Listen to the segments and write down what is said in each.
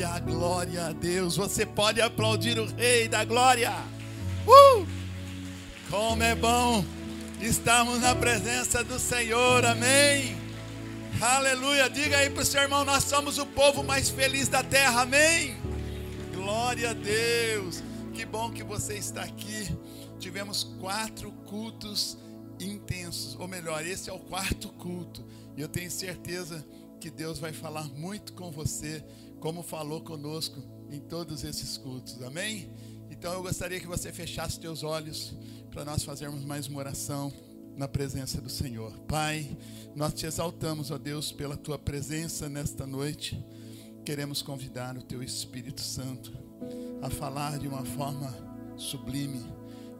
Glória, glória a Deus. Você pode aplaudir o Rei da Glória. Uh! Como é bom estarmos na presença do Senhor, amém. Aleluia. Diga aí para o seu irmão: nós somos o povo mais feliz da terra, amém. Glória a Deus. Que bom que você está aqui. Tivemos quatro cultos intensos, ou melhor, esse é o quarto culto. E eu tenho certeza que Deus vai falar muito com você, como falou conosco em todos esses cultos. Amém? Então eu gostaria que você fechasse teus olhos para nós fazermos mais uma oração na presença do Senhor. Pai, nós te exaltamos, ó Deus, pela tua presença nesta noite. Queremos convidar o teu Espírito Santo a falar de uma forma sublime,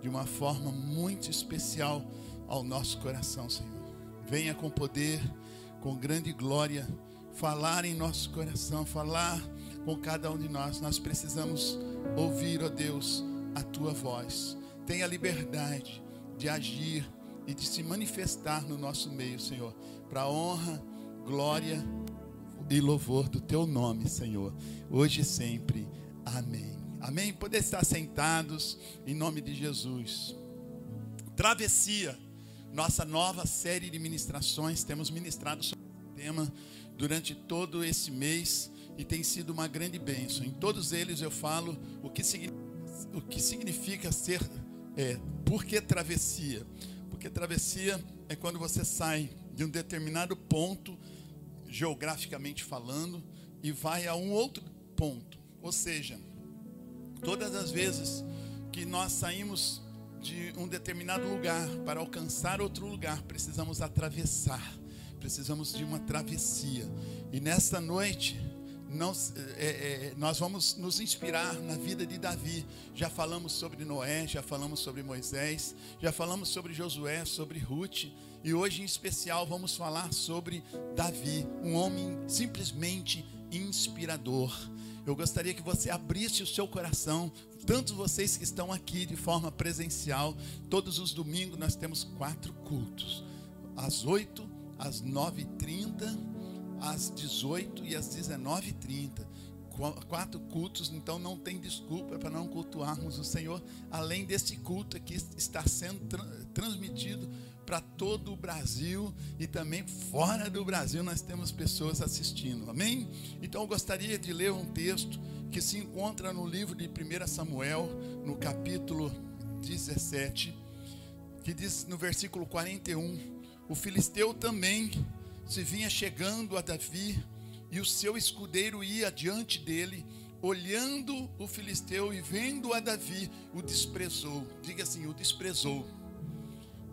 de uma forma muito especial ao nosso coração, Senhor. Venha com poder, com grande glória, falar em nosso coração, falar com cada um de nós. Nós precisamos ouvir, ó Deus, a tua voz. Tenha liberdade de agir e de se manifestar no nosso meio, Senhor, para honra, glória e louvor do teu nome, Senhor, hoje e sempre. Amém. Amém. Poder estar sentados em nome de Jesus. Travessia, nossa nova série de ministrações, temos ministrado sobre o tema durante todo esse mês e tem sido uma grande bênção. Em todos eles eu falo o que o que significa ser, é, por que travessia? Porque travessia é quando você sai de um determinado ponto, geograficamente falando, e vai a um outro ponto. Ou seja, todas as vezes que nós saímos de um determinado lugar para alcançar outro lugar, precisamos atravessar, precisamos de uma travessia. E nesta noite, não, é, é, nós vamos nos inspirar na vida de Davi. Já falamos sobre Noé, já falamos sobre Moisés, já falamos sobre Josué, sobre Ruth. E hoje, em especial, vamos falar sobre Davi, um homem simplesmente inspirador. Eu gostaria que você abrisse o seu coração, tanto vocês que estão aqui de forma presencial. Todos os domingos nós temos quatro cultos: às 8, às 9h30 às 18 e às 19h30. Quatro cultos, então não tem desculpa para não cultuarmos o Senhor, além desse culto que está sendo tra transmitido para todo o Brasil e também fora do Brasil nós temos pessoas assistindo, amém? Então eu gostaria de ler um texto que se encontra no livro de 1 Samuel, no capítulo 17, que diz no versículo 41: O filisteu também se vinha chegando a Davi, e o seu escudeiro ia diante dele, olhando o filisteu e vendo a Davi, o desprezou. Diga assim: o desprezou.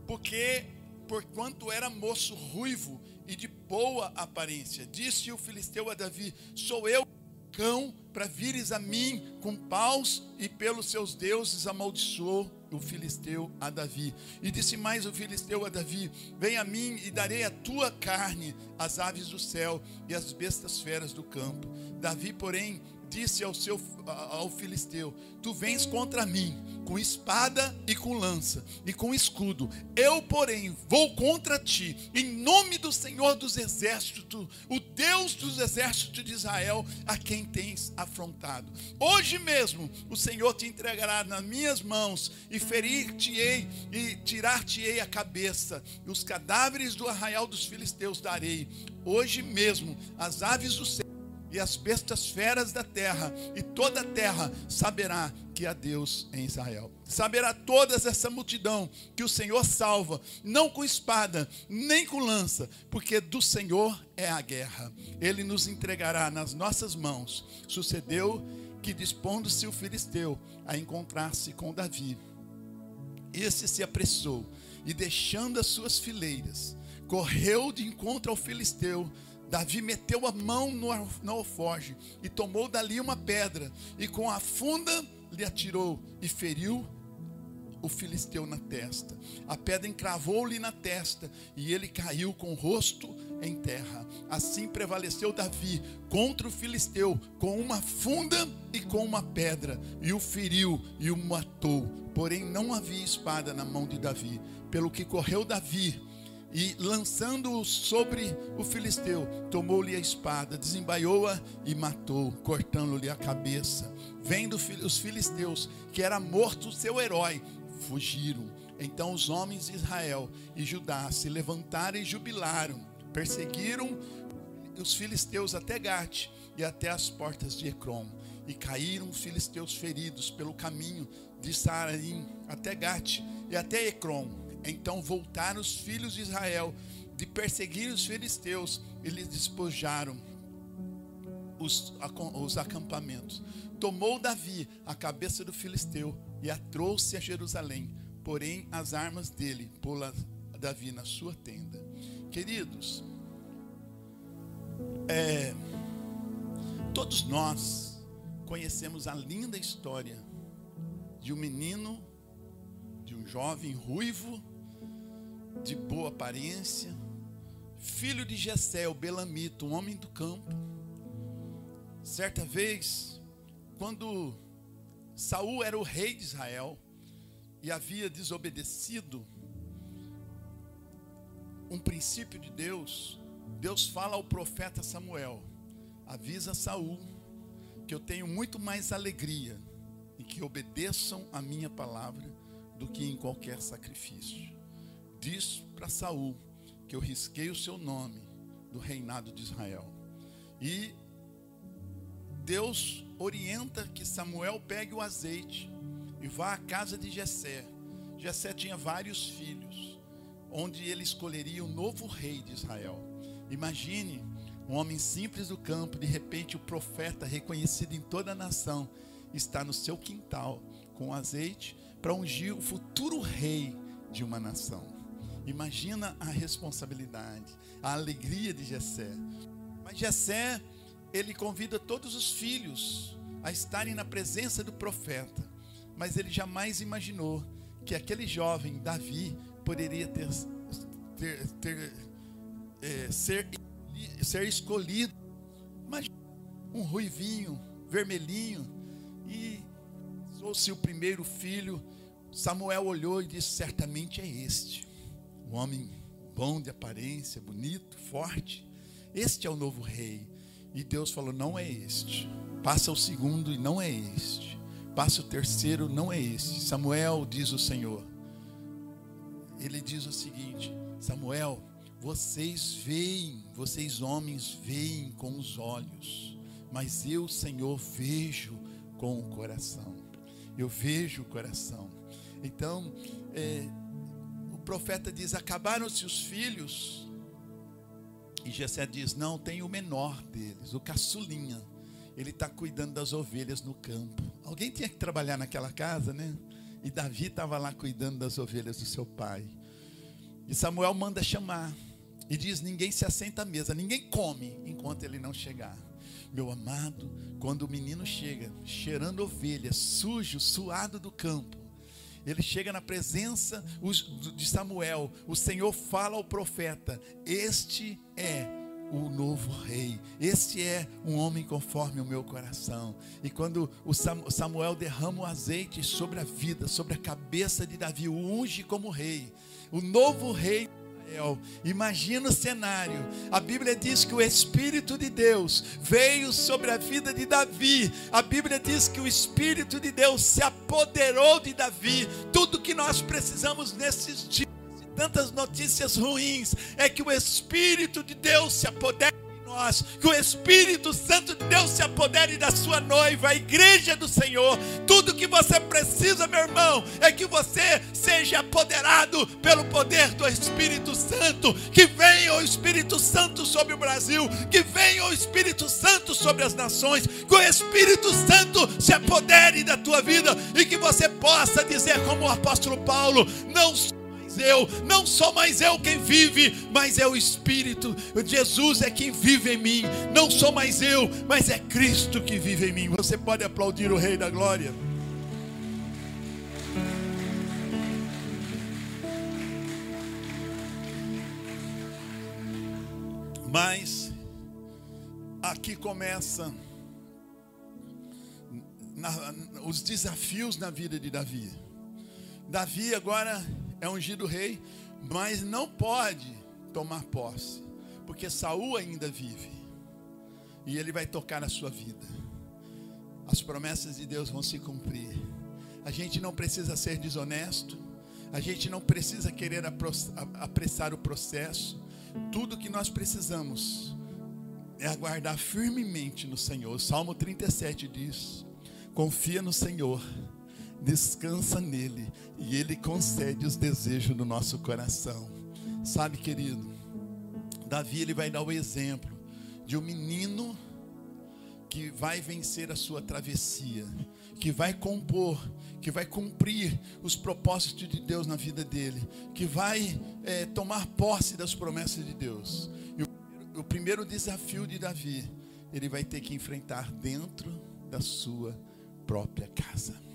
Porque, porquanto era moço ruivo e de boa aparência, disse o filisteu a Davi: Sou eu, cão, para vires a mim com paus e pelos seus deuses amaldiçoou o filisteu a Davi. E disse mais o filisteu a Davi: Vem a mim e darei a tua carne às aves do céu e às bestas feras do campo. Davi, porém, disse ao, seu, ao filisteu: Tu vens contra mim com espada e com lança e com escudo. Eu, porém, vou contra ti, em nome do Senhor dos exércitos, o Deus dos exércitos de Israel, a quem tens afrontado. Hoje mesmo o Senhor te entregará nas minhas mãos e ferir-te-ei e tirar-te-ei a cabeça. E os cadáveres do arraial dos filisteus darei. Hoje mesmo as aves do céu e as bestas feras da terra, e toda a terra saberá que há Deus em Israel. Saberá toda essa multidão que o Senhor salva, não com espada, nem com lança, porque do Senhor é a guerra. Ele nos entregará nas nossas mãos. Sucedeu que, dispondo-se o filisteu a encontrar-se com Davi, esse se apressou e, deixando as suas fileiras, correu de encontro ao filisteu Davi meteu a mão no alforge e tomou dali uma pedra, e com a funda lhe atirou e feriu o filisteu na testa. A pedra encravou-lhe na testa e ele caiu com o rosto em terra. Assim prevaleceu Davi contra o filisteu com uma funda e com uma pedra, e o feriu e o matou. Porém, não havia espada na mão de Davi, pelo que correu Davi e lançando-o sobre o filisteu, tomou-lhe a espada, desembaiou-a e matou, cortando-lhe a cabeça. Vendo os filisteus que era morto o seu herói, fugiram. Então os homens de Israel e Judá se levantaram e jubilaram, perseguiram os filisteus até Gate e até as portas de Ecrom. E caíram os filisteus feridos pelo caminho de Saraim até Gate e até Ecrom. Então voltaram os filhos de Israel de perseguir os filisteus e lhes despojaram os, os acampamentos. Tomou Davi a cabeça do filisteu e a trouxe a Jerusalém, porém as armas dele pôs Davi na sua tenda. Queridos, é, todos nós conhecemos a linda história de um menino, de um jovem ruivo, de boa aparência, filho de Jessé, o Belamito, um homem do campo. Certa vez, quando Saul era o rei de Israel e havia desobedecido um princípio de Deus, Deus fala ao profeta Samuel: avisa Saul que eu tenho muito mais alegria em que obedeçam a minha palavra do que em qualquer sacrifício. Diz para Saul que eu risquei o seu nome do reinado de Israel. E Deus orienta que Samuel pegue o azeite e vá à casa de Jessé. Jessé tinha vários filhos, onde ele escolheria o novo rei de Israel. Imagine um homem simples do campo, de repente o profeta reconhecido em toda a nação está no seu quintal com azeite para ungir o futuro rei de uma nação. Imagina a responsabilidade, a alegria de Jessé. Mas Jessé, ele convida todos os filhos a estarem na presença do profeta, mas ele jamais imaginou que aquele jovem Davi poderia ter, ter, ter é, ser, ser escolhido. Imagina um ruivinho, vermelhinho, e fosse o primeiro filho, Samuel olhou e disse: Certamente é este. Um homem bom de aparência, bonito, forte. Este é o novo rei. E Deus falou: Não é este. Passa o segundo e não é este. Passa o terceiro, não é este. Samuel, diz o Senhor. Ele diz o seguinte: Samuel, vocês veem, vocês homens veem com os olhos, mas eu, Senhor, vejo com o coração. Eu vejo o coração. Então, é, profeta diz: acabaram-se os filhos. E Jessé diz: não, tem o menor deles, o caçulinha. Ele está cuidando das ovelhas no campo. Alguém tinha que trabalhar naquela casa, né? E Davi estava lá cuidando das ovelhas do seu pai. E Samuel manda chamar. E diz: ninguém se assenta à mesa, ninguém come enquanto ele não chegar. Meu amado, quando o menino chega, cheirando ovelha, sujo, suado do campo, ele chega na presença de Samuel, o Senhor fala ao profeta: Este é o novo rei. Este é um homem conforme o meu coração. E quando o Samuel derrama o azeite sobre a vida, sobre a cabeça de Davi, o unge como rei, o novo rei Israel. Imagina o cenário. A Bíblia diz que o Espírito de Deus veio sobre a vida de Davi. A Bíblia diz que o Espírito de Deus se apoderou de Davi. Tudo que nós precisamos nesses dias, tantas notícias ruins, é que o Espírito de Deus se apodere nós, que o Espírito Santo de Deus se apodere da sua noiva, a igreja do Senhor. Tudo que você precisa, meu irmão, é que você seja apoderado pelo poder do Espírito Santo. Que venha o Espírito Santo sobre o Brasil, que venha o Espírito Santo sobre as nações, que o Espírito Santo se apodere da tua vida e que você possa dizer, como o apóstolo Paulo: não eu, não sou mais eu quem vive, mas é o Espírito. Jesus é quem vive em mim. Não sou mais eu, mas é Cristo que vive em mim. Você pode aplaudir o Rei da Glória. Mas aqui começa na, os desafios na vida de Davi. Davi agora é ungido rei, mas não pode tomar posse, porque Saul ainda vive. E ele vai tocar na sua vida. As promessas de Deus vão se cumprir. A gente não precisa ser desonesto. A gente não precisa querer apressar o processo. Tudo que nós precisamos é aguardar firmemente no Senhor. O Salmo 37 diz: Confia no Senhor, descansa nele, e ele concede os desejos do nosso coração. Sabe, querido, Davi ele vai dar o exemplo de um menino que vai vencer a sua travessia, que vai compor, que vai cumprir os propósitos de Deus na vida dele, que vai é, tomar posse das promessas de Deus. E o, o primeiro desafio de Davi, ele vai ter que enfrentar dentro da sua própria casa.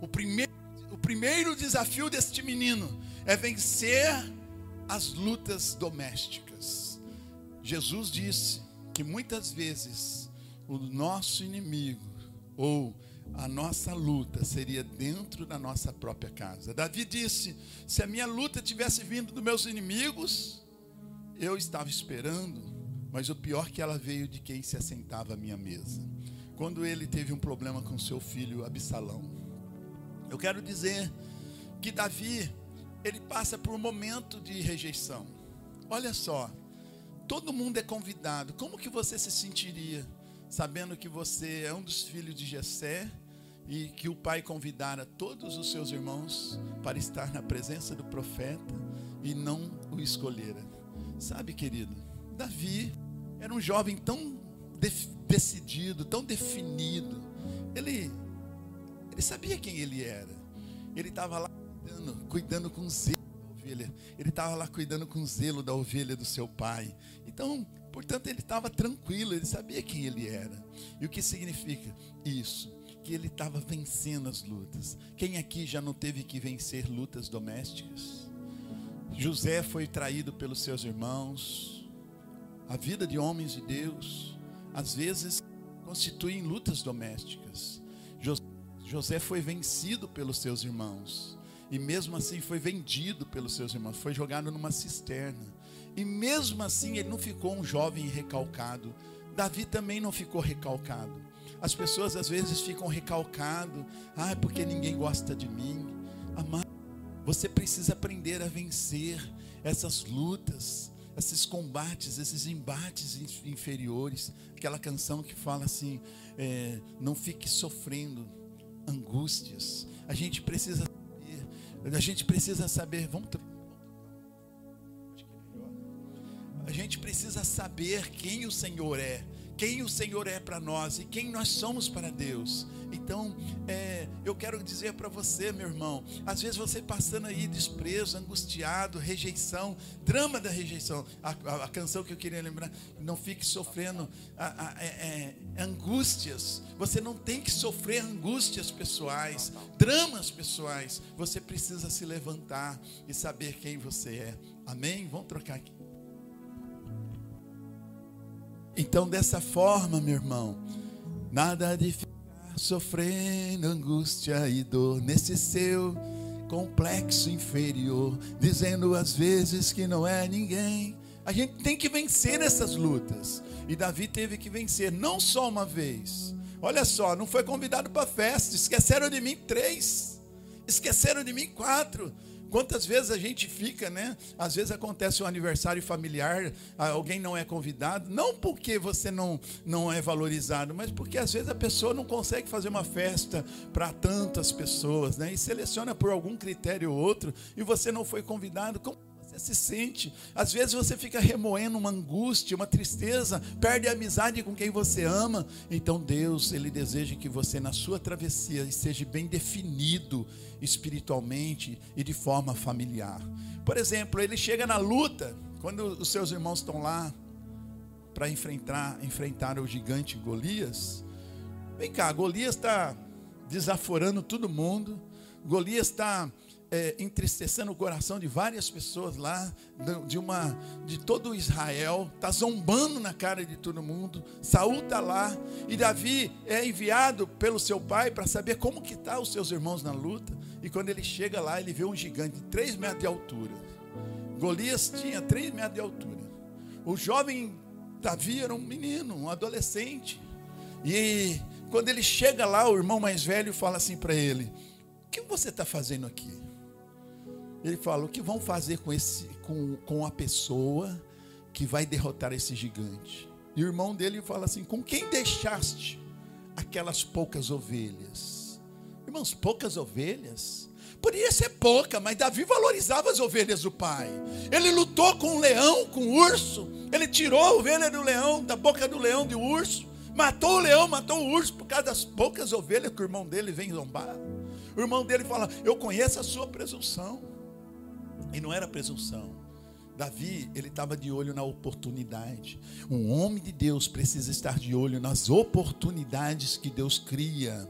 O primeiro, o primeiro desafio deste menino é vencer as lutas domésticas. Jesus disse que muitas vezes o nosso inimigo ou a nossa luta seria dentro da nossa própria casa. Davi disse: se a minha luta tivesse vindo dos meus inimigos, eu estava esperando, mas o pior que ela veio de quem se assentava à minha mesa. Quando ele teve um problema com seu filho Absalão. Eu quero dizer que Davi, ele passa por um momento de rejeição. Olha só, todo mundo é convidado. Como que você se sentiria? sabendo que você é um dos filhos de Jessé e que o pai convidara todos os seus irmãos para estar na presença do profeta e não o escolhera. Sabe, querido, Davi era um jovem tão decidido, tão definido. Ele ele sabia quem ele era. Ele estava lá cuidando, cuidando com zelo da ovelha. Ele estava lá cuidando com zelo da ovelha do seu pai. Então, Portanto, ele estava tranquilo, ele sabia quem ele era. E o que significa isso? Que ele estava vencendo as lutas. Quem aqui já não teve que vencer lutas domésticas? José foi traído pelos seus irmãos. A vida de homens de Deus, às vezes, constituem lutas domésticas. José foi vencido pelos seus irmãos. E mesmo assim foi vendido pelos seus irmãos, foi jogado numa cisterna. E mesmo assim ele não ficou um jovem recalcado. Davi também não ficou recalcado. As pessoas às vezes ficam recalcado, ah, porque ninguém gosta de mim. Amado, você precisa aprender a vencer essas lutas, esses combates, esses embates inferiores. Aquela canção que fala assim: é, não fique sofrendo angústias. A gente precisa saber, a gente precisa saber. Vamos A gente precisa saber quem o Senhor é, quem o Senhor é para nós e quem nós somos para Deus. Então, é, eu quero dizer para você, meu irmão, às vezes você passando aí desprezo, angustiado, rejeição, drama da rejeição. A, a, a canção que eu queria lembrar, não fique sofrendo a, é, é, angústias. Você não tem que sofrer angústias pessoais, dramas pessoais. Você precisa se levantar e saber quem você é. Amém? Vamos trocar aqui. Então, dessa forma, meu irmão, nada de ficar sofrendo angústia e dor nesse seu complexo inferior, dizendo às vezes que não é ninguém. A gente tem que vencer essas lutas. E Davi teve que vencer, não só uma vez. Olha só, não foi convidado para festa, esqueceram de mim três, esqueceram de mim quatro. Quantas vezes a gente fica, né? Às vezes acontece um aniversário familiar, alguém não é convidado, não porque você não, não é valorizado, mas porque às vezes a pessoa não consegue fazer uma festa para tantas pessoas, né? E seleciona por algum critério ou outro, e você não foi convidado. Como você se sente? Às vezes você fica remoendo uma angústia, uma tristeza, perde a amizade com quem você ama. Então Deus, Ele deseja que você, na sua travessia, esteja bem definido espiritualmente e de forma familiar. Por exemplo, ele chega na luta, quando os seus irmãos estão lá para enfrentar, enfrentar o gigante Golias. Vem cá, Golias está desaforando todo mundo. Golias está é, entristecendo o coração de várias pessoas lá, de uma, de todo Israel, está zombando na cara de todo mundo. Saul está lá e Davi é enviado pelo seu pai para saber como que tá os seus irmãos na luta. E quando ele chega lá, ele vê um gigante de 3 metros de altura. Golias tinha 3 metros de altura. O jovem Davi era um menino, um adolescente. E quando ele chega lá, o irmão mais velho fala assim para ele: O que você está fazendo aqui? Ele fala: O que vão fazer com, esse, com, com a pessoa que vai derrotar esse gigante? E o irmão dele fala assim: Com quem deixaste aquelas poucas ovelhas? Irmãos, poucas ovelhas? Podia ser pouca, mas Davi valorizava as ovelhas do pai. Ele lutou com o leão, com o urso. Ele tirou a ovelha do leão, da boca do leão, do urso. Matou o leão, matou o urso por causa das poucas ovelhas que o irmão dele vem zombar. O irmão dele fala: Eu conheço a sua presunção. E não era presunção. Davi, ele estava de olho na oportunidade. Um homem de Deus precisa estar de olho nas oportunidades que Deus cria.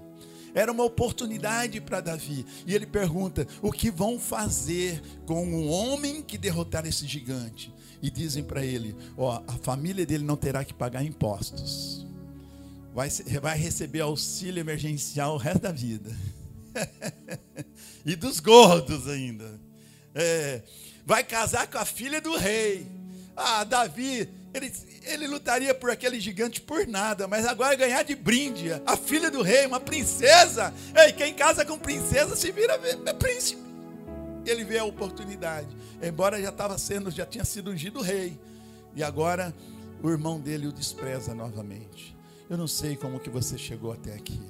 Era uma oportunidade para Davi. E ele pergunta: o que vão fazer com um homem que derrotar esse gigante? E dizem para ele: ó, a família dele não terá que pagar impostos. Vai, vai receber auxílio emergencial o resto da vida. e dos gordos ainda. É, vai casar com a filha do rei. Ah, Davi, ele, ele lutaria por aquele gigante por nada, mas agora ganhar de brinde a filha do rei, uma princesa. Ei, quem casa com princesa se vira príncipe. Ele vê a oportunidade. Embora já estava sendo, já tinha sido ungido rei. E agora o irmão dele o despreza novamente. Eu não sei como que você chegou até aqui.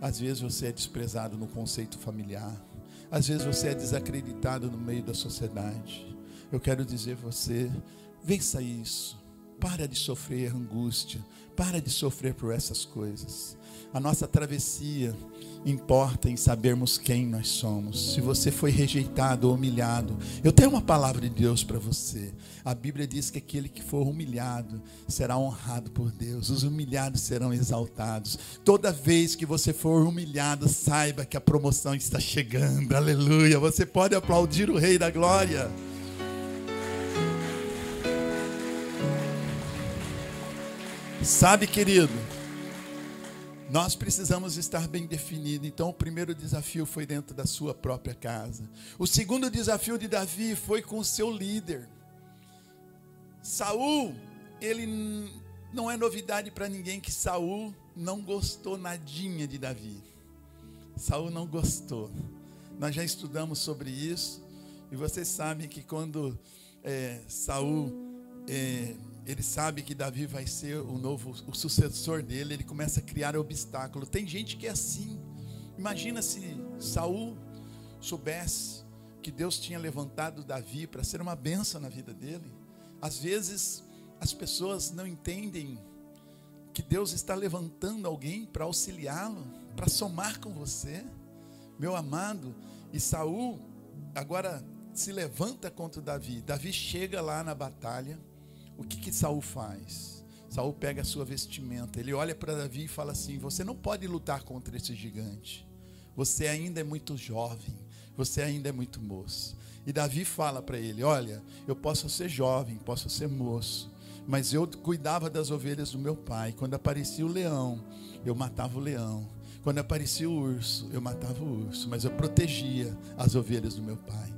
Às vezes você é desprezado no conceito familiar. Às vezes você é desacreditado no meio da sociedade. Eu quero dizer a você, vença isso. Para de sofrer angústia. Para de sofrer por essas coisas. A nossa travessia importa em sabermos quem nós somos. Se você foi rejeitado ou humilhado, eu tenho uma palavra de Deus para você. A Bíblia diz que aquele que for humilhado será honrado por Deus. Os humilhados serão exaltados. Toda vez que você for humilhado, saiba que a promoção está chegando. Aleluia. Você pode aplaudir o Rei da Glória. Sabe, querido, nós precisamos estar bem definidos. Então, o primeiro desafio foi dentro da sua própria casa. O segundo desafio de Davi foi com o seu líder. Saul, ele não é novidade para ninguém que Saul não gostou nadinha de Davi. Saul não gostou. Nós já estudamos sobre isso e vocês sabem que quando é, Saul é, ele sabe que Davi vai ser o novo, o sucessor dele, ele começa a criar obstáculo. Tem gente que é assim. Imagina se Saul soubesse que Deus tinha levantado Davi para ser uma benção na vida dele. Às vezes as pessoas não entendem que Deus está levantando alguém para auxiliá-lo, para somar com você. Meu amado, e Saul agora se levanta contra Davi. Davi chega lá na batalha o que que Saul faz? Saul pega a sua vestimenta, ele olha para Davi e fala assim: Você não pode lutar contra esse gigante. Você ainda é muito jovem, você ainda é muito moço. E Davi fala para ele: Olha, eu posso ser jovem, posso ser moço, mas eu cuidava das ovelhas do meu pai. Quando aparecia o leão, eu matava o leão. Quando aparecia o urso, eu matava o urso, mas eu protegia as ovelhas do meu pai.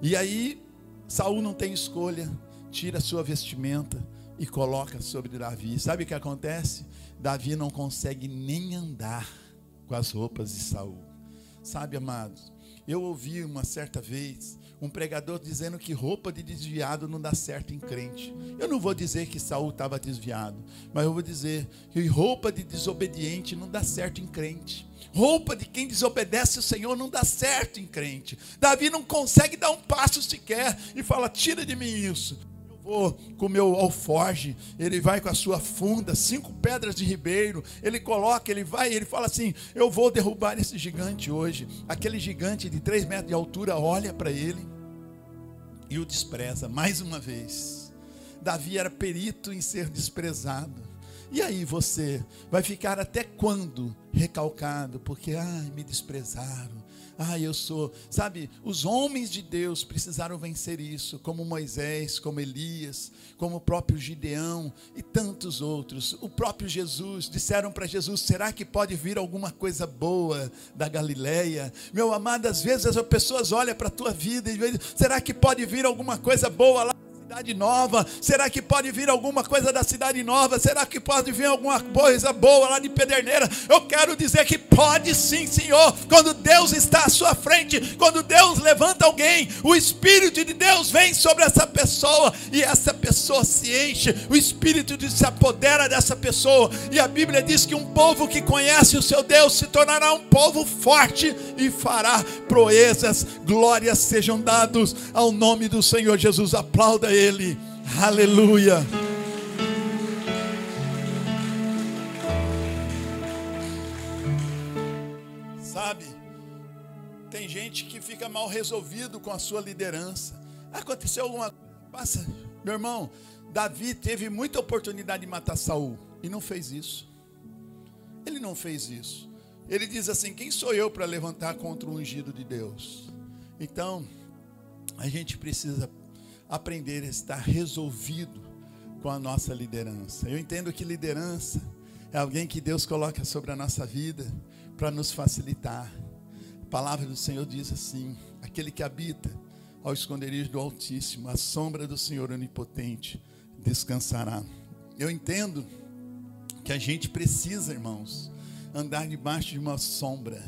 E aí Saul não tem escolha tira sua vestimenta e coloca sobre Davi. Sabe o que acontece? Davi não consegue nem andar com as roupas de Saul. Sabe, amados? Eu ouvi uma certa vez um pregador dizendo que roupa de desviado não dá certo em crente. Eu não vou dizer que Saul estava desviado, mas eu vou dizer que roupa de desobediente não dá certo em crente. Roupa de quem desobedece o Senhor não dá certo em crente. Davi não consegue dar um passo sequer e fala: tira de mim isso for com o meu alforge, ele vai com a sua funda, cinco pedras de ribeiro, ele coloca, ele vai, ele fala assim: Eu vou derrubar esse gigante hoje. Aquele gigante de três metros de altura olha para ele e o despreza mais uma vez. Davi era perito em ser desprezado. E aí você vai ficar até quando recalcado? Porque, ai, me desprezaram. Ai, eu sou. Sabe, os homens de Deus precisaram vencer isso, como Moisés, como Elias, como o próprio Gideão e tantos outros. O próprio Jesus, disseram para Jesus: será que pode vir alguma coisa boa da Galileia? Meu amado, às vezes as pessoas olham para a tua vida e dizem: será que pode vir alguma coisa boa lá? Cidade nova? Será que pode vir alguma coisa da cidade nova? Será que pode vir alguma coisa boa lá de Pederneira? Eu quero dizer que pode sim, Senhor. Quando Deus está à sua frente, quando Deus levanta alguém, o Espírito de Deus vem sobre essa pessoa e essa pessoa se enche. O Espírito de se apodera dessa pessoa. E a Bíblia diz que um povo que conhece o seu Deus se tornará um povo forte e fará proezas. Glórias sejam dados ao nome do Senhor Jesus. Aplauda ele. Aleluia. Sabe, tem gente que fica mal resolvido com a sua liderança. Aconteceu alguma passa, meu irmão, Davi teve muita oportunidade de matar Saul e não fez isso. Ele não fez isso. Ele diz assim: Quem sou eu para levantar contra o ungido de Deus? Então, a gente precisa aprender a estar resolvido com a nossa liderança. Eu entendo que liderança é alguém que Deus coloca sobre a nossa vida para nos facilitar. A palavra do Senhor diz assim: aquele que habita ao esconderijo do Altíssimo, a sombra do Senhor onipotente descansará. Eu entendo que a gente precisa, irmãos, andar debaixo de uma sombra.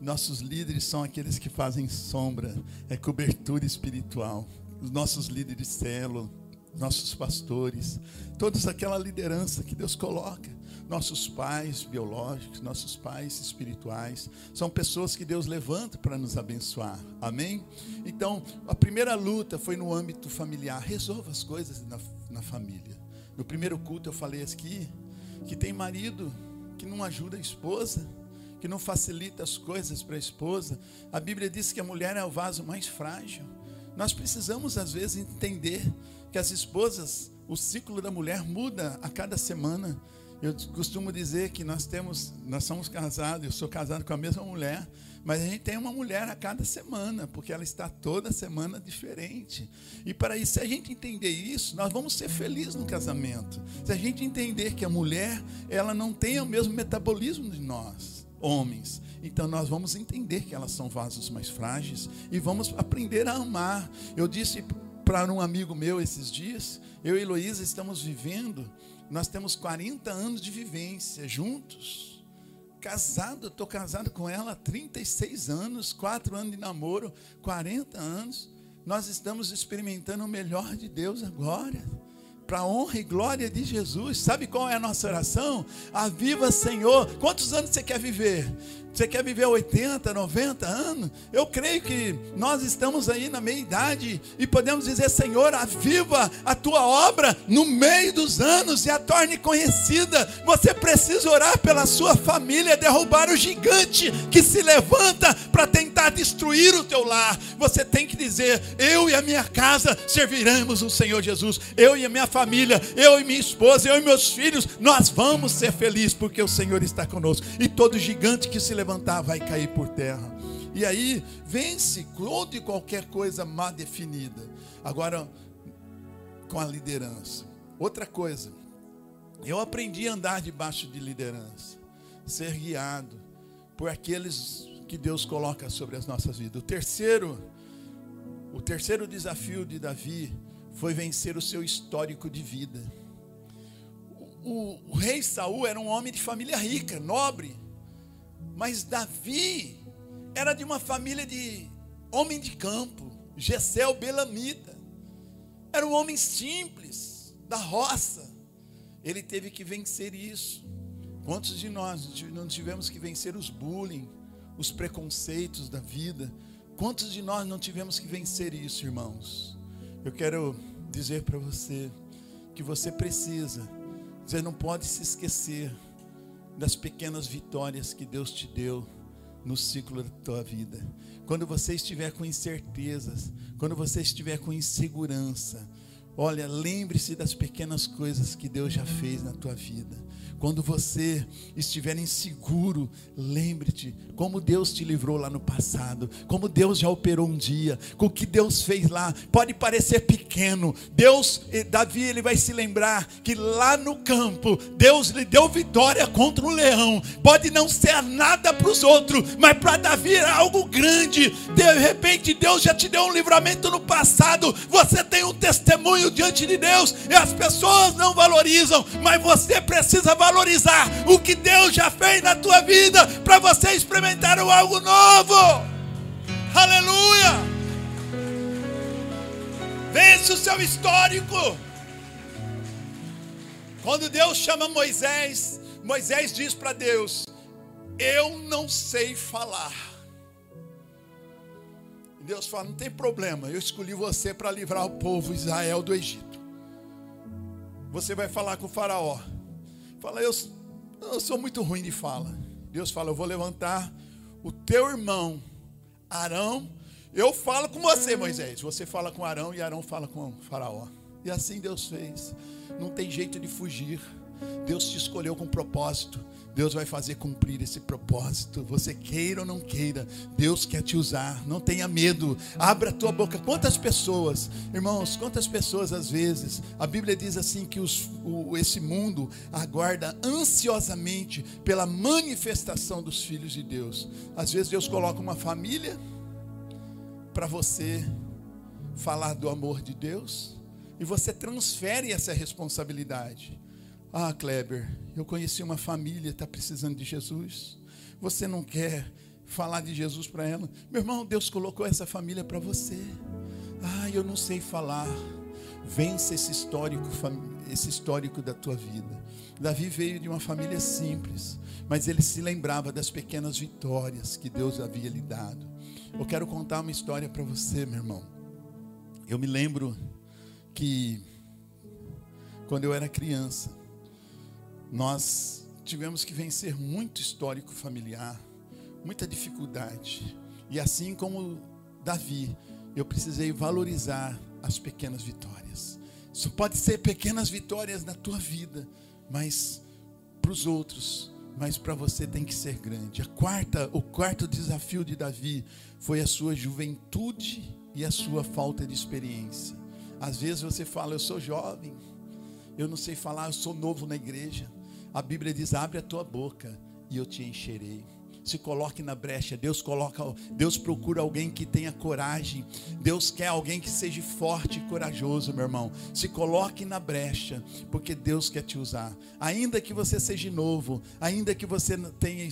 Nossos líderes são aqueles que fazem sombra, é cobertura espiritual os nossos líderes de célula, nossos pastores, toda aquela liderança que Deus coloca, nossos pais biológicos, nossos pais espirituais, são pessoas que Deus levanta para nos abençoar, amém? Então, a primeira luta foi no âmbito familiar, resolva as coisas na, na família. No primeiro culto eu falei aqui que tem marido que não ajuda a esposa, que não facilita as coisas para a esposa. A Bíblia diz que a mulher é o vaso mais frágil. Nós precisamos, às vezes, entender que as esposas, o ciclo da mulher muda a cada semana. Eu costumo dizer que nós temos, nós somos casados, eu sou casado com a mesma mulher, mas a gente tem uma mulher a cada semana, porque ela está toda semana diferente. E para isso, se a gente entender isso, nós vamos ser felizes no casamento. Se a gente entender que a mulher, ela não tem o mesmo metabolismo de nós homens. Então nós vamos entender que elas são vasos mais frágeis e vamos aprender a amar. Eu disse para um amigo meu esses dias, eu e Heloísa estamos vivendo, nós temos 40 anos de vivência juntos. Casado, estou casado com ela há 36 anos, 4 anos de namoro, 40 anos. Nós estamos experimentando o melhor de Deus agora para a honra e glória de Jesus. Sabe qual é a nossa oração? Aviva, Senhor. Quantos anos você quer viver? Você quer viver 80, 90 anos? Eu creio que nós estamos aí na meia idade e podemos dizer: Senhor, aviva a tua obra no meio dos anos e a torne conhecida. Você precisa orar pela sua família, derrubar o gigante que se levanta para tentar destruir o teu lar. Você tem que dizer: Eu e a minha casa serviremos o Senhor Jesus. Eu e a minha família, eu e minha esposa, eu e meus filhos, nós vamos ser felizes porque o Senhor está conosco. E todo gigante que se levantar vai cair por terra. E aí vence toda e qualquer coisa má definida. Agora, com a liderança. Outra coisa, eu aprendi a andar debaixo de liderança, ser guiado por aqueles que Deus coloca sobre as nossas vidas. O terceiro, o terceiro desafio de Davi foi vencer o seu histórico de vida. O, o, o rei Saul era um homem de família rica, nobre mas Davi era de uma família de homem de campo, Gessel Belamita. Era um homem simples, da roça. Ele teve que vencer isso. Quantos de nós não tivemos que vencer os bullying, os preconceitos da vida? Quantos de nós não tivemos que vencer isso, irmãos? Eu quero dizer para você que você precisa, você não pode se esquecer das pequenas vitórias que Deus te deu no ciclo da tua vida. Quando você estiver com incertezas, quando você estiver com insegurança, Olha, lembre-se das pequenas coisas que Deus já fez na tua vida. Quando você estiver inseguro, lembre-te como Deus te livrou lá no passado, como Deus já operou um dia, com o que Deus fez lá. Pode parecer pequeno. Deus, eh, Davi, ele vai se lembrar que lá no campo, Deus lhe deu vitória contra o leão. Pode não ser nada para os outros, mas para Davi era algo grande. De repente, Deus já te deu um livramento no passado. Você tem um testemunho diante de Deus e as pessoas não valorizam, mas você precisa valorizar valorizar o que Deus já fez na tua vida para você experimentar algo novo. Aleluia! Vence o seu histórico. Quando Deus chama Moisés, Moisés diz para Deus: Eu não sei falar. Deus fala: Não tem problema, eu escolhi você para livrar o povo Israel do Egito. Você vai falar com o Faraó. Fala, eu, eu sou muito ruim de fala. Deus fala, eu vou levantar o teu irmão, Arão. Eu falo com você, Moisés. Você fala com Arão e Arão fala com Faraó. E assim Deus fez. Não tem jeito de fugir. Deus te escolheu com propósito. Deus vai fazer cumprir esse propósito. Você queira ou não queira, Deus quer te usar. Não tenha medo. Abra a tua boca. Quantas pessoas, irmãos, quantas pessoas às vezes, a Bíblia diz assim que os, o, esse mundo aguarda ansiosamente pela manifestação dos filhos de Deus. Às vezes Deus coloca uma família para você falar do amor de Deus e você transfere essa responsabilidade. Ah, Kleber, eu conheci uma família, está precisando de Jesus. Você não quer falar de Jesus para ela? Meu irmão, Deus colocou essa família para você. Ah, eu não sei falar. Vence esse histórico, esse histórico da tua vida. Davi veio de uma família simples, mas ele se lembrava das pequenas vitórias que Deus havia lhe dado. Eu quero contar uma história para você, meu irmão. Eu me lembro que quando eu era criança, nós tivemos que vencer muito histórico familiar, muita dificuldade. E assim como Davi, eu precisei valorizar as pequenas vitórias. Isso pode ser pequenas vitórias na tua vida, mas para os outros, mas para você tem que ser grande. A quarta, o quarto desafio de Davi foi a sua juventude e a sua falta de experiência. Às vezes você fala, eu sou jovem, eu não sei falar, eu sou novo na igreja. A Bíblia diz: abre a tua boca e eu te encherei se coloque na brecha. Deus coloca, Deus procura alguém que tenha coragem. Deus quer alguém que seja forte e corajoso, meu irmão. Se coloque na brecha, porque Deus quer te usar. Ainda que você seja novo, ainda que você tenha,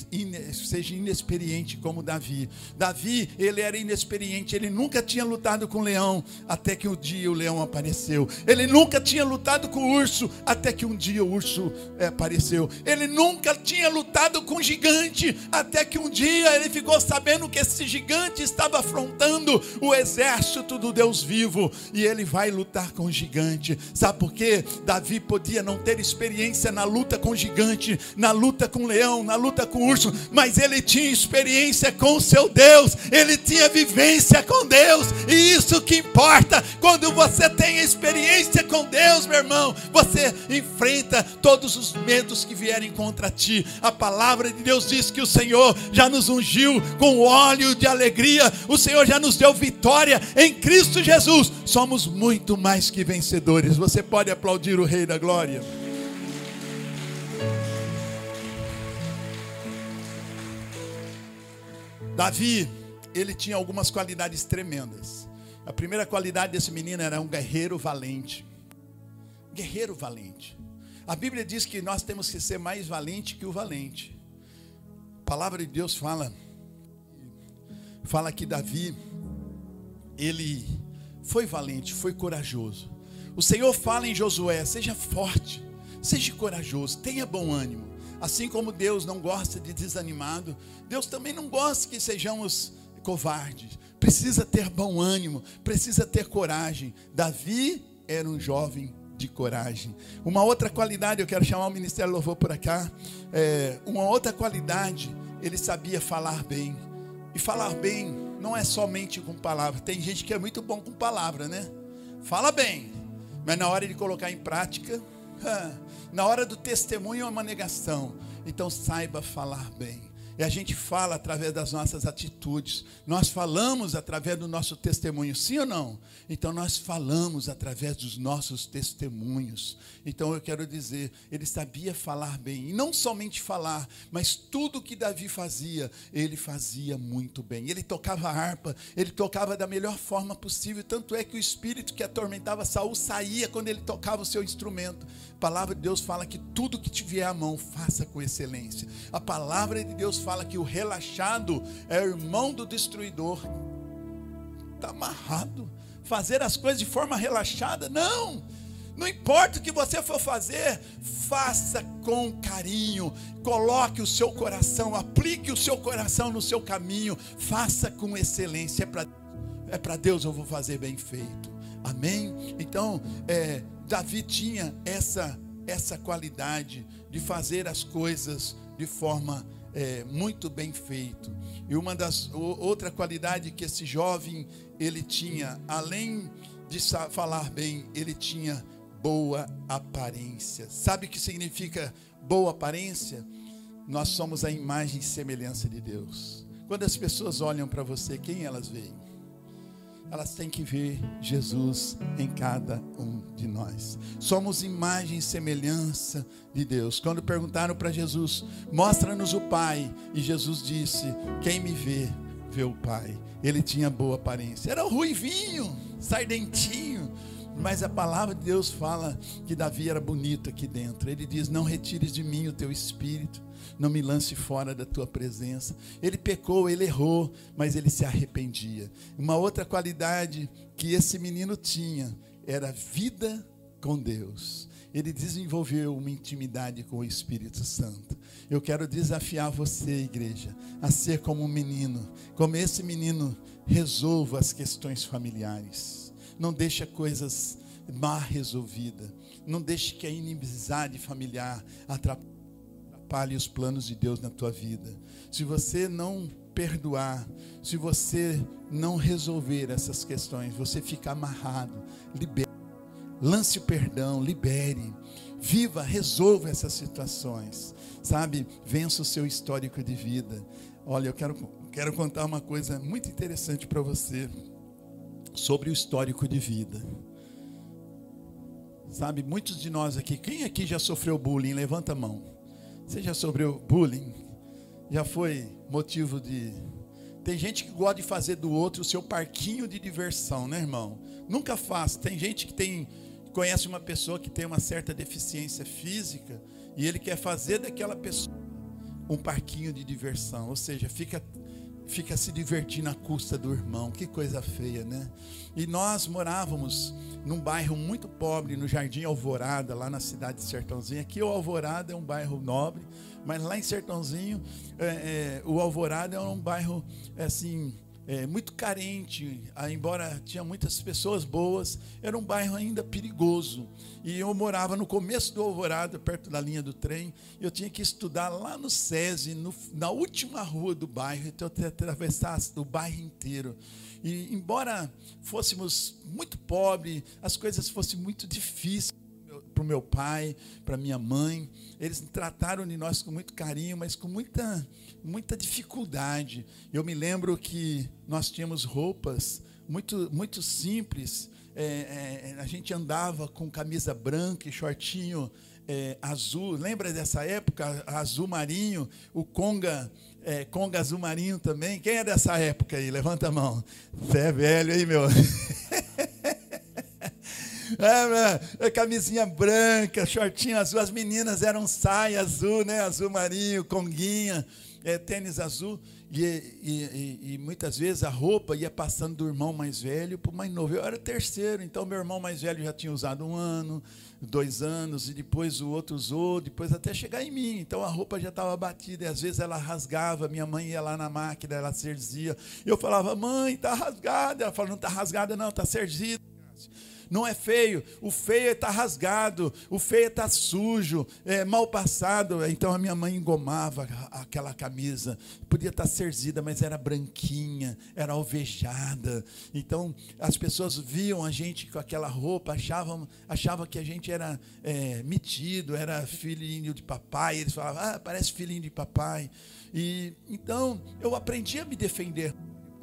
seja inexperiente como Davi. Davi, ele era inexperiente, ele nunca tinha lutado com leão, até que um dia o leão apareceu. Ele nunca tinha lutado com urso, até que um dia o urso é, apareceu. Ele nunca tinha lutado com gigante, até que um dia ele ficou sabendo que esse gigante estava afrontando o exército do Deus vivo e ele vai lutar com o gigante. Sabe por quê? Davi podia não ter experiência na luta com o gigante, na luta com o leão, na luta com o urso, mas ele tinha experiência com o seu Deus, ele tinha vivência com Deus, e isso que importa. Quando você tem experiência com Deus, meu irmão, você enfrenta todos os medos que vierem contra ti. A palavra de Deus diz que o Senhor já nos ungiu com óleo de alegria, o Senhor já nos deu vitória em Cristo Jesus. Somos muito mais que vencedores. Você pode aplaudir o Rei da Glória. Davi, ele tinha algumas qualidades tremendas. A primeira qualidade desse menino era um guerreiro valente. Guerreiro valente. A Bíblia diz que nós temos que ser mais valente que o valente palavra de Deus fala, fala que Davi, ele foi valente, foi corajoso. O Senhor fala em Josué: seja forte, seja corajoso, tenha bom ânimo. Assim como Deus não gosta de desanimado, Deus também não gosta que sejamos covardes. Precisa ter bom ânimo, precisa ter coragem. Davi era um jovem de coragem. Uma outra qualidade, eu quero chamar o Ministério Louvor por cá. É, uma outra qualidade, ele sabia falar bem. E falar bem não é somente com palavras. Tem gente que é muito bom com palavra, né? Fala bem, Mas na hora de colocar em prática, na hora do testemunho é uma negação. Então saiba falar bem. E a gente fala através das nossas atitudes. Nós falamos através do nosso testemunho, sim ou não? Então nós falamos através dos nossos testemunhos. Então eu quero dizer, ele sabia falar bem. E não somente falar, mas tudo que Davi fazia, ele fazia muito bem. Ele tocava harpa, ele tocava da melhor forma possível. Tanto é que o espírito que atormentava Saul saía quando ele tocava o seu instrumento. A palavra de Deus fala que tudo que tiver à mão, faça com excelência. A palavra de Deus fala que o relaxado é irmão do destruidor. Está amarrado. Fazer as coisas de forma relaxada, não. Não importa o que você for fazer, faça com carinho, coloque o seu coração, aplique o seu coração no seu caminho, faça com excelência. É para é Deus eu vou fazer bem feito. Amém? Então, é, Davi tinha essa, essa qualidade de fazer as coisas de forma é, muito bem feito. E uma das outra qualidade que esse jovem ele tinha, além de falar bem, ele tinha boa aparência. Sabe o que significa boa aparência? Nós somos a imagem e semelhança de Deus. Quando as pessoas olham para você, quem elas veem? Elas têm que ver Jesus em cada um de nós. Somos imagem e semelhança de Deus. Quando perguntaram para Jesus, mostra-nos o Pai, e Jesus disse: Quem me vê, vê o Pai. Ele tinha boa aparência, era ruivinho, sardentinho, mas a palavra de Deus fala que Davi era bonito aqui dentro. Ele diz: Não retires de mim o teu espírito não me lance fora da tua presença. Ele pecou, ele errou, mas ele se arrependia. Uma outra qualidade que esse menino tinha era vida com Deus. Ele desenvolveu uma intimidade com o Espírito Santo. Eu quero desafiar você, igreja, a ser como um menino, como esse menino resolva as questões familiares. Não deixa coisas mal resolvidas. Não deixe que a inimizade familiar atrapalhe os planos de Deus na tua vida. Se você não perdoar, se você não resolver essas questões, você fica amarrado. Lance o perdão, libere. Viva, resolva essas situações. Sabe? Vença o seu histórico de vida. Olha, eu quero, quero contar uma coisa muito interessante para você sobre o histórico de vida. Sabe, muitos de nós aqui, quem aqui já sofreu bullying? Levanta a mão. Você já sofreu bullying? Já foi motivo de. Tem gente que gosta de fazer do outro o seu parquinho de diversão, né, irmão? Nunca faça. Tem gente que tem conhece uma pessoa que tem uma certa deficiência física e ele quer fazer daquela pessoa um parquinho de diversão, ou seja, fica fica se divertindo à custa do irmão. Que coisa feia, né? E nós morávamos num bairro muito pobre, no Jardim Alvorada, lá na cidade de Sertãozinho. Aqui o Alvorada é um bairro nobre, mas lá em Sertãozinho, é, é, o Alvorada é um bairro assim é, muito carente, ah, embora tinha muitas pessoas boas, era um bairro ainda perigoso. E eu morava no começo do Alvorada, perto da linha do trem. Eu tinha que estudar lá no SESI, no, na última rua do bairro, então eu atravessar o bairro inteiro. E embora fôssemos muito pobres, as coisas fossem muito difíceis para o meu pai, para minha mãe. Eles trataram de nós com muito carinho, mas com muita, muita dificuldade. Eu me lembro que nós tínhamos roupas muito, muito simples. É, é, a gente andava com camisa branca e shortinho é, azul. Lembra dessa época? Azul marinho, o conga, é, conga azul marinho também. Quem é dessa época aí? Levanta a mão. Você é velho aí, meu. É, é, camisinha branca, shortinho azul. As meninas eram saia azul, né? Azul marinho, conguinha, é, tênis azul. E, e, e, e, muitas vezes a roupa ia passando do irmão mais velho para o mais novo. Eu era terceiro, então meu irmão mais velho já tinha usado um ano, dois anos, e depois o outro usou, depois até chegar em mim. Então a roupa já estava batida, e às vezes ela rasgava, minha mãe ia lá na máquina, ela serzia. Eu falava, mãe, está rasgada. Ela falava, não está rasgada, não, está serzida. Não é feio. O feio está rasgado, o feio está sujo, é mal passado. Então a minha mãe engomava aquela camisa. Podia estar tá cerzida, mas era branquinha, era alvejada. Então as pessoas viam a gente com aquela roupa, achavam, achavam que a gente era é, metido, era filhinho de papai. Eles falavam, ah, parece filhinho de papai. E então eu aprendi a me defender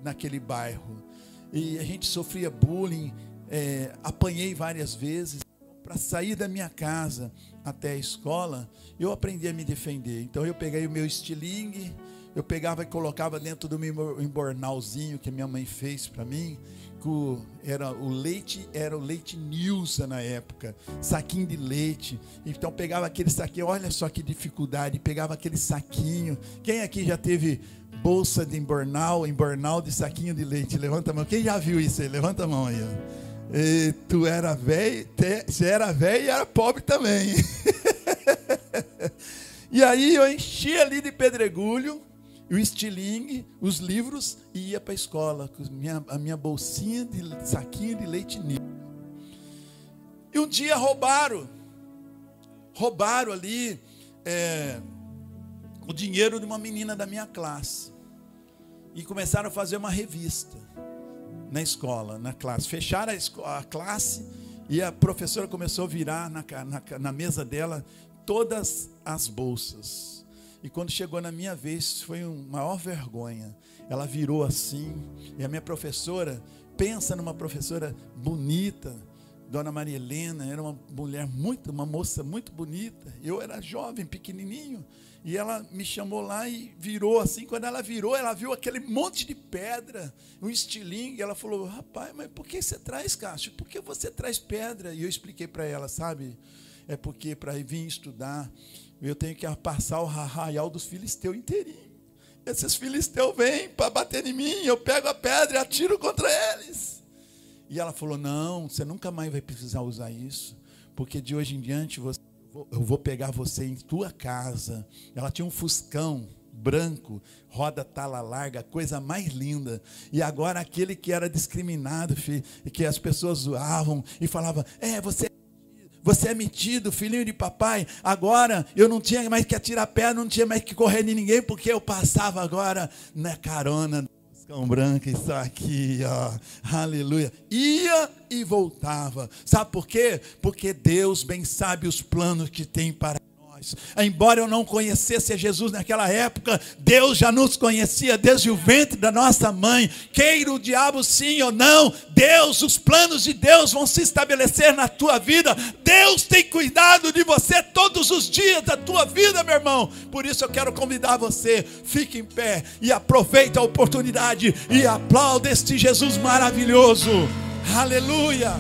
naquele bairro. E a gente sofria bullying, é, apanhei várias vezes. Para sair da minha casa até a escola, eu aprendi a me defender. Então eu peguei o meu estilingue, eu pegava e colocava dentro do meu embornalzinho que minha mãe fez para mim. Era o leite, era o leite Nilsa na época, saquinho de leite. Então pegava aquele saquinho, olha só que dificuldade, pegava aquele saquinho. Quem aqui já teve bolsa de embornal, embornal de saquinho de leite. Levanta a mão. Quem já viu isso aí? Levanta a mão aí. E tu era velho, você era velho e era pobre também. e aí eu enchi ali de pedregulho, o estilingue, os livros e ia para a escola com minha, a minha bolsinha de saquinho de leite ninho. E um dia roubaram, roubaram ali é, o dinheiro de uma menina da minha classe e começaram a fazer uma revista na escola, na classe. Fecharam a, a classe e a professora começou a virar na, na, na mesa dela todas as bolsas. E quando chegou na minha vez, foi uma maior vergonha. Ela virou assim, e a minha professora, pensa numa professora bonita, Dona Maria Helena, era uma mulher muito, uma moça muito bonita. Eu era jovem, pequenininho. E ela me chamou lá e virou assim. Quando ela virou, ela viu aquele monte de pedra, um estilingue. Ela falou: Rapaz, mas por que você traz, Cássio? Por que você traz pedra? E eu expliquei para ela: Sabe, é porque para vir estudar, eu tenho que passar o arraial dos filisteus inteirinho. Esses filisteus vêm para bater em mim, eu pego a pedra e atiro contra eles. E ela falou: Não, você nunca mais vai precisar usar isso, porque de hoje em diante você eu vou pegar você em tua casa. Ela tinha um fuscão branco, roda tala larga, coisa mais linda. E agora aquele que era discriminado, filho, e que as pessoas zoavam e falavam: "É, você você é metido, filhinho de papai. Agora eu não tinha mais que atirar pé, não tinha mais que correr de ninguém, porque eu passava agora na carona Cão branco, isso aqui, ó. Aleluia. Ia e voltava. Sabe por quê? Porque Deus bem sabe os planos que tem para nós. Embora eu não conhecesse a Jesus naquela época, Deus já nos conhecia desde o ventre da nossa mãe. Queira o diabo sim ou não, Deus, os planos de Deus vão se estabelecer na tua vida. Deus tem cuidado de você todos os dias da tua vida, meu irmão. Por isso eu quero convidar você, fique em pé e aproveite a oportunidade e aplaude este Jesus maravilhoso. Aleluia.